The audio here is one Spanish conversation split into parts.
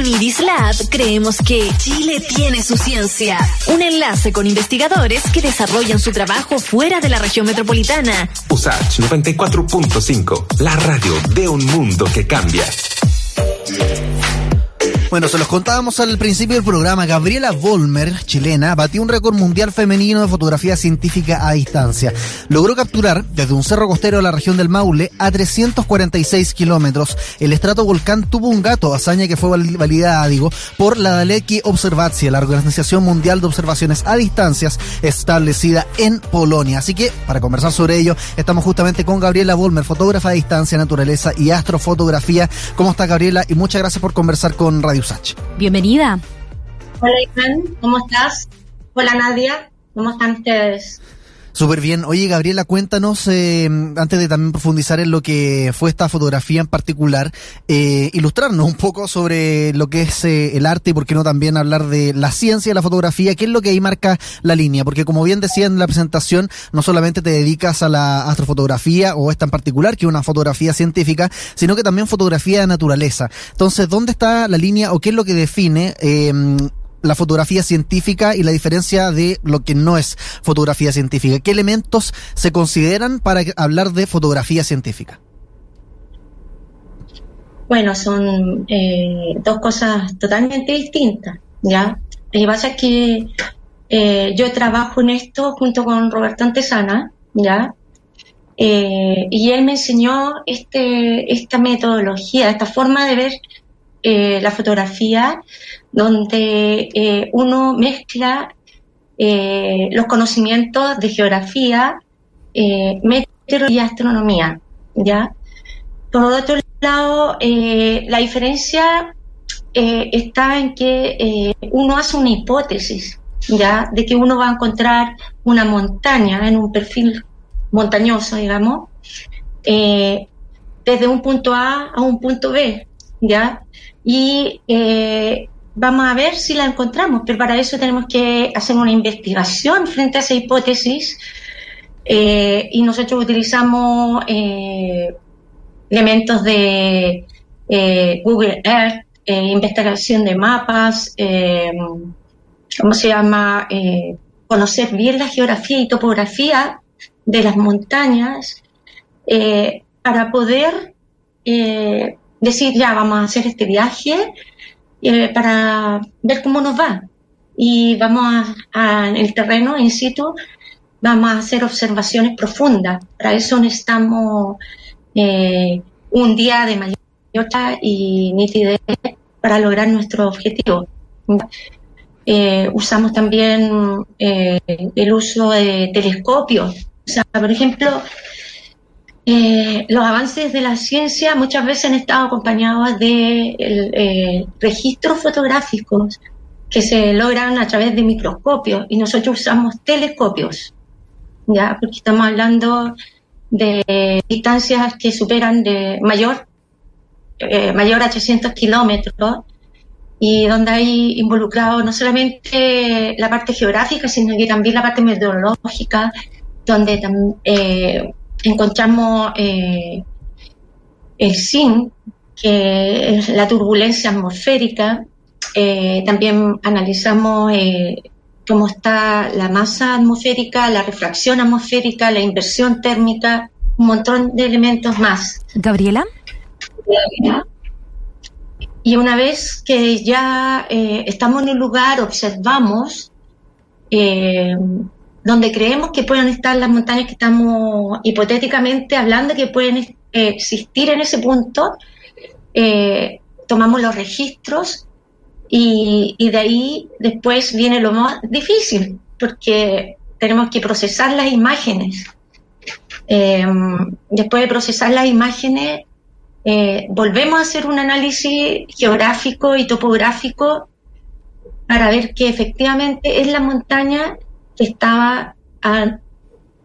Uniris Lab creemos que Chile tiene su ciencia. Un enlace con investigadores que desarrollan su trabajo fuera de la región metropolitana. USACH 94.5, la radio de un mundo que cambia. Bueno, se los contábamos al principio del programa. Gabriela Volmer, chilena, batió un récord mundial femenino de fotografía científica a distancia. Logró capturar desde un cerro costero de la región del Maule a 346 kilómetros. El estrato volcán tuvo un gato, hazaña que fue validada, digo, por la Daleki Observacja, la Organización Mundial de Observaciones a Distancias establecida en Polonia. Así que, para conversar sobre ello, estamos justamente con Gabriela Volmer, fotógrafa a distancia, naturaleza y astrofotografía. ¿Cómo está Gabriela? Y muchas gracias por conversar con Radio Bienvenida. Hola, Iván, ¿cómo estás? Hola, Nadia, ¿cómo están ustedes? Súper bien. Oye, Gabriela, cuéntanos, eh, antes de también profundizar en lo que fue esta fotografía en particular, eh, ilustrarnos un poco sobre lo que es eh, el arte y por qué no también hablar de la ciencia de la fotografía, qué es lo que ahí marca la línea, porque como bien decía en la presentación, no solamente te dedicas a la astrofotografía o esta en particular, que es una fotografía científica, sino que también fotografía de naturaleza. Entonces, ¿dónde está la línea o qué es lo que define la fotografía científica y la diferencia de lo que no es fotografía científica. ¿Qué elementos se consideran para hablar de fotografía científica? Bueno, son eh, dos cosas totalmente distintas, ¿ya? Lo que pasa es que eh, yo trabajo en esto junto con Roberto Antesana, ¿ya? Eh, y él me enseñó este, esta metodología, esta forma de ver la fotografía donde eh, uno mezcla eh, los conocimientos de geografía, eh, meteorología y astronomía, ¿ya? Por otro lado, la diferencia está en que uno hace una hipótesis, ¿ya? De que uno va a encontrar una montaña en un perfil montañoso, digamos, desde un punto A a un punto B, ¿ya? Y vamos a ver si la encontramos, pero para eso tenemos que hacer una investigación frente a esa hipótesis eh, y nosotros utilizamos eh, elementos de eh, Google Earth, investigación de mapas, ¿cómo se llama? conocer bien la geografía y topografía de las montañas para poder decir, ya, vamos a hacer este viaje eh, para ver cómo nos va. Y vamos a, en el terreno, in situ, vamos a hacer observaciones profundas. Para eso necesitamos eh, un día de mayor y nitidez para lograr nuestro objetivo. Eh, usamos también el uso de telescopios. O sea, por ejemplo, eh, los avances de la ciencia muchas veces han estado acompañados de eh, registros fotográficos que se logran a través de microscopios y nosotros usamos telescopios, ya porque estamos hablando de distancias que superan de mayor eh, mayor a 800 kilómetros y donde hay involucrado no solamente la parte geográfica sino que también la parte meteorológica donde también encontramos eh, el SIN, que es la turbulencia atmosférica. Eh, también analizamos eh, cómo está la masa atmosférica, la refracción atmosférica, la inversión térmica, un montón de elementos más. Gabriela. Y una vez que ya estamos en un lugar, observamos, donde creemos que pueden estar las montañas que estamos hipotéticamente hablando que pueden eh, existir en ese punto, eh, tomamos los registros y, de ahí después viene lo más difícil, porque tenemos que procesar las imágenes. Em, después de procesar las imágenes, eh, volvemos a hacer un análisis geográfico y topográfico para ver que efectivamente es la montaña estaba a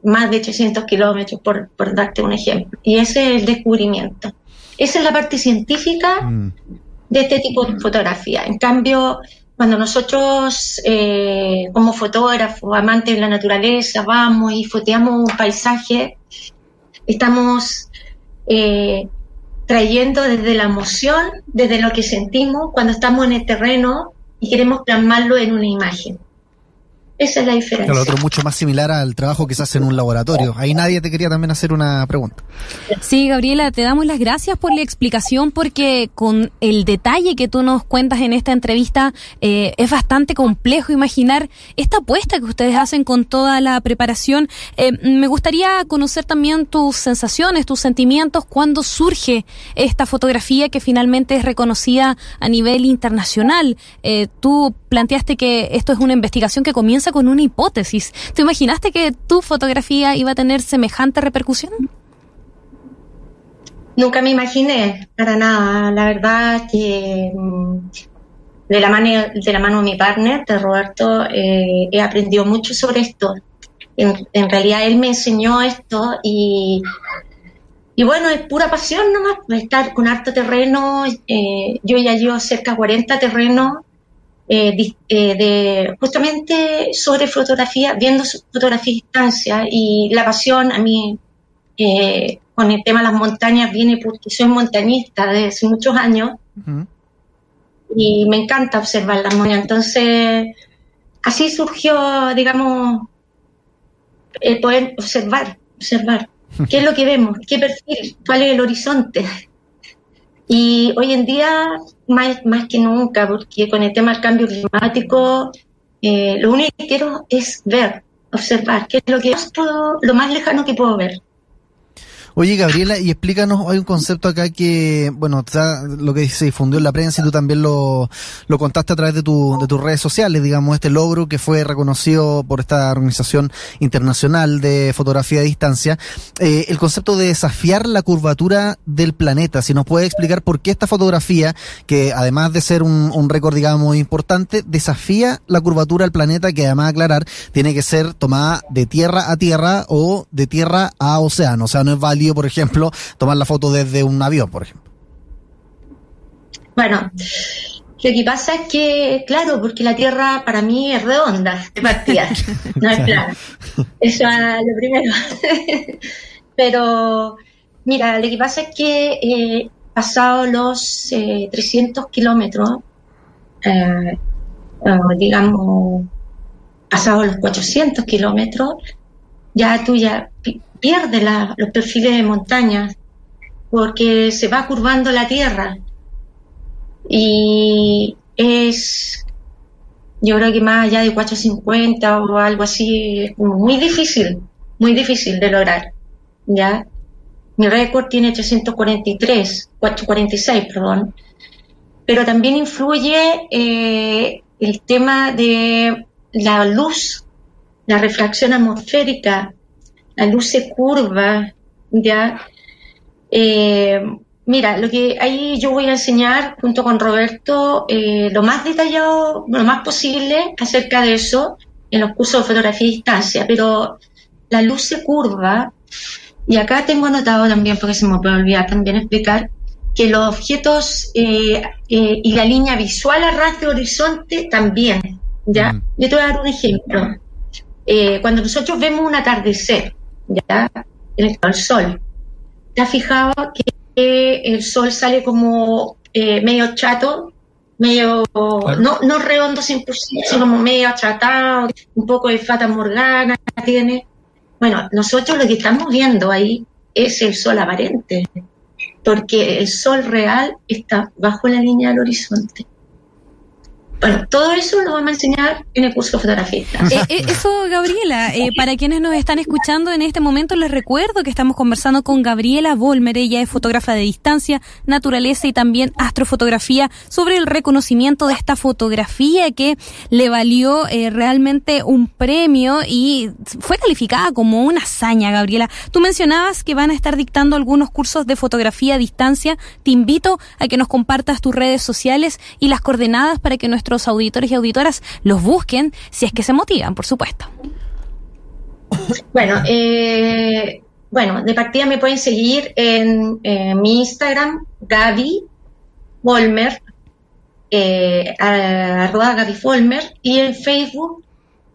más de 800 kilómetros, por, darte un ejemplo. Y ese es el descubrimiento. Esa es la parte científica mm. de este tipo de fotografía. En cambio, cuando nosotros, eh, como fotógrafos, amantes de la naturaleza, vamos y foteamos un paisaje, estamos eh, trayendo desde la emoción, desde lo que sentimos cuando estamos en el terreno y queremos plasmarlo en una imagen. Esa es la diferencia. Lo otro mucho más similar al trabajo que se hace en un laboratorio. Ahí nadie te quería también hacer una pregunta. Sí, Gabriela, te damos las gracias por la explicación porque con el detalle que tú nos cuentas en esta entrevista eh, es bastante complejo imaginar esta apuesta que ustedes hacen con toda la preparación. Eh, me gustaría conocer también tus sensaciones, tus sentimientos cuando surge esta fotografía que finalmente es reconocida a nivel internacional. Eh, tú planteaste que esto es una investigación que comienza con una hipótesis. ¿Te imaginaste que tu fotografía iba a tener semejante repercusión? Nunca me imaginé, para nada. La verdad que mm, de la mano de, la mano de mi partner, de Roberto, eh, he aprendido mucho sobre esto. En, realidad él me enseñó esto y, y bueno, es pura pasión nomás, estar con harto terreno. Eh, yo ya llevo cerca de 40 terrenos eh, eh, de, justamente sobre fotografía, viendo fotografía a distancia y la pasión a mí eh, con el tema de las montañas viene porque soy montañista desde hace muchos años y me encanta observar las montañas. Entonces, así surgió, digamos, el poder observar, observar. ¿Qué es lo que vemos? ¿Qué perfil? ¿Cuál es el horizonte? Y hoy en día, más, más que nunca, porque con el tema del cambio climático, eh, lo único que quiero es ver, observar, qué es lo que lo más lejano que puedo ver. Oye, Gabriela, y explícanos, hay un concepto acá que, bueno, lo que se difundió en la prensa y tú también lo, lo contaste a través de, tu, de tus redes sociales, digamos, este logro que fue reconocido por esta organización internacional de fotografía a distancia, eh, el concepto de desafiar la curvatura del planeta. Si nos puede explicar por qué esta fotografía, que además de ser un, un récord, digamos, importante, desafía la curvatura del planeta, que además aclarar, tiene que ser tomada de tierra a tierra o de tierra a océano, o sea, no es válido por ejemplo, tomar la foto desde un avión, por ejemplo? Bueno, lo que pasa es que, claro, porque la Tierra para mí es redonda de partida, no es plana. Eso es lo primero. Pero, mira, lo que pasa es que eh, pasado los 300 eh, kilómetros, eh, digamos, pasado los 400 kilómetros, ya tú ya los perfiles de montaña porque se va curvando la tierra. Y es yo creo que más allá de 450 o algo así es muy difícil muy difícil de lograr ya mi récord tiene 343 446 perdón. Pero también influye eh, el tema de la luz la refracción atmosférica la luz se curva, ¿ya? Eh, mira, lo que ahí yo voy a enseñar junto con Roberto eh, lo más detallado, lo más posible acerca de eso en los cursos de fotografía y distancia, pero la luz se curva y acá tengo anotado también, porque se me puede olvidar también explicar, que los objetos eh, y la línea visual a ras de horizonte también, ¿ya? Yo te voy a dar un ejemplo. Cuando nosotros vemos un atardecer, ya en el sol. ¿Te has fijado que el sol sale como eh, medio chato, medio, no, no redondo 100%, sino como medio achatado, un poco de fata morgana tiene? Bueno, nosotros lo que estamos viendo ahí es el sol aparente, porque el sol real está bajo la línea del horizonte. Bueno, todo eso lo vamos a enseñar en el curso de fotografía. Eh, eh, eso, Gabriela, eh, para quienes nos están escuchando en este momento, les recuerdo que estamos conversando con Gabriela Volmer, ella es fotógrafa de distancia, naturaleza y también astrofotografía, sobre el reconocimiento de esta fotografía que le valió realmente un premio y fue calificada como una hazaña, Gabriela. Tú mencionabas que van a estar dictando algunos cursos de fotografía a distancia. Te invito a que nos compartas tus redes sociales y las coordenadas para que nuestros auditores y auditoras los busquen si es que se motivan, por supuesto. Bueno, eh, bueno, de partida me pueden seguir en, mi Instagram, Gaby Volmer, eh, arroba Gaby Folmer, y en Facebook,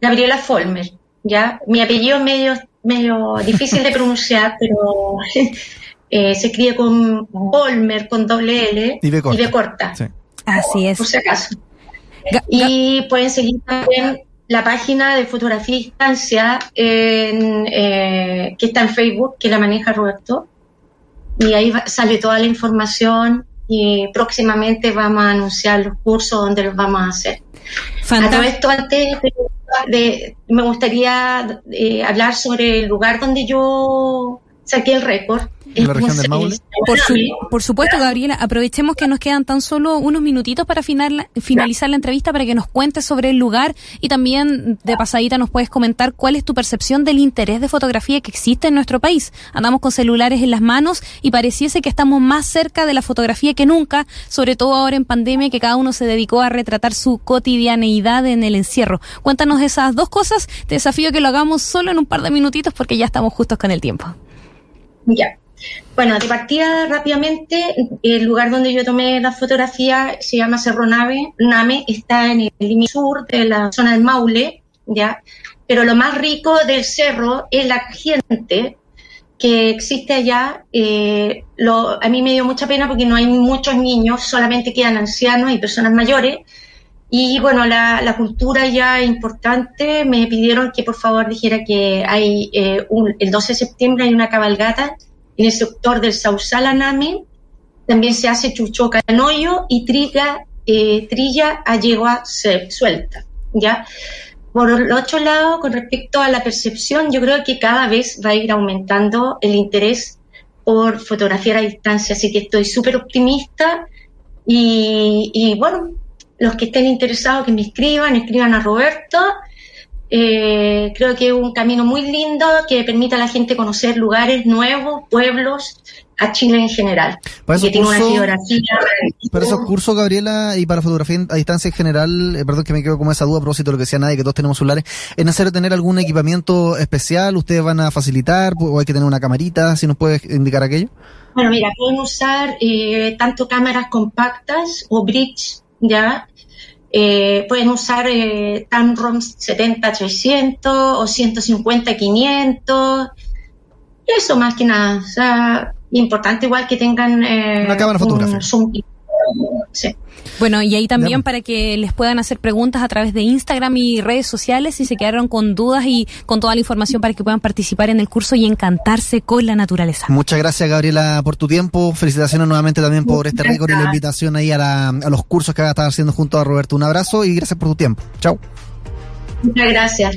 Gabriela Folmer. ¿ya? Mi apellido es medio, medio difícil de pronunciar, pero Eh, se escribe con Volmer, con doble L y B corta. Y B corta. Sí. Así es. Por si acaso. Y pueden seguir también la página de fotografía a distancia en, eh, que está en Facebook, que la maneja Roberto. Y ahí va- sale toda la información y próximamente vamos a anunciar los cursos donde los vamos a hacer. A todo Fantástico. esto, antes de, de- me gustaría eh, hablar sobre el lugar donde yo saqué el récord. ¿En la Es región del Maule? es- Por, su- por supuesto, Gabriela, aprovechemos que nos quedan tan solo unos minutitos para final- finalizar la entrevista para que nos cuentes sobre el lugar y también de pasadita nos puedes comentar cuál es tu percepción del interés de fotografía que existe en nuestro país. Andamos con celulares en las manos y pareciese que estamos más cerca de la fotografía que nunca, sobre todo ahora en pandemia que cada uno se dedicó a retratar su cotidianeidad en el encierro. Cuéntanos esas dos cosas, te desafío que lo hagamos solo en un par de minutitos porque ya estamos justos con el tiempo. Ya. Bueno, de partida rápidamente, el lugar donde yo tomé la fotografía se llama Cerro Nave, Name, está en el límite sur de la zona del Maule, ¿ya? Pero lo más rico del cerro es la gente que existe allá. eh, a mí me dio mucha pena porque no hay muchos niños, solamente quedan ancianos y personas mayores. Y bueno, la, cultura ya importante, me pidieron que por favor dijera que hay eh, el 12 de septiembre hay una cabalgata en el sector del Sausal Aname, también se hace chuchoca en hoyo y triga, eh, trilla a yegua suelta, ¿ya? Por el otro lado, con respecto a la percepción, yo creo que cada vez va a ir aumentando el interés por fotografiar a distancia, así que estoy súper optimista y, y bueno, los que estén interesados que me escriban, escriban a Roberto. Eh, creo que es un camino muy lindo que permite a la gente conocer lugares nuevos, pueblos, a Chile en general. Para Y que esos tiene una cursos- geografía. Para esos cursos, Gabriela, y para fotografía a distancia en general, eh, perdón que me quedo con esa duda a propósito de lo que decía nadie, que todos tenemos celulares, ¿es necesario tener algún equipamiento especial? ¿Ustedes van a facilitar? ¿O hay que tener una camarita? Si nos puedes indicar aquello. Bueno, mira, pueden usar eh, tanto cámaras compactas o bridge, ¿ya? Eh, pueden usar eh, Tamron 70-300 o 150-500. Eso más que nada. O sea, importante igual que tengan eh, Una cámara un fotográfica. zoom. Sí. Bueno, y ahí también para que les puedan hacer preguntas a través de Instagram y redes sociales si se quedaron con dudas y con toda la información para que puedan participar en el curso y encantarse con la naturaleza. Muchas gracias, Gabriela, por tu tiempo. Felicitaciones nuevamente también por este récord y la invitación ahí a, la- a los cursos que vas a estar haciendo junto a Roberto. Un abrazo y gracias por tu tiempo. Chao. Muchas gracias.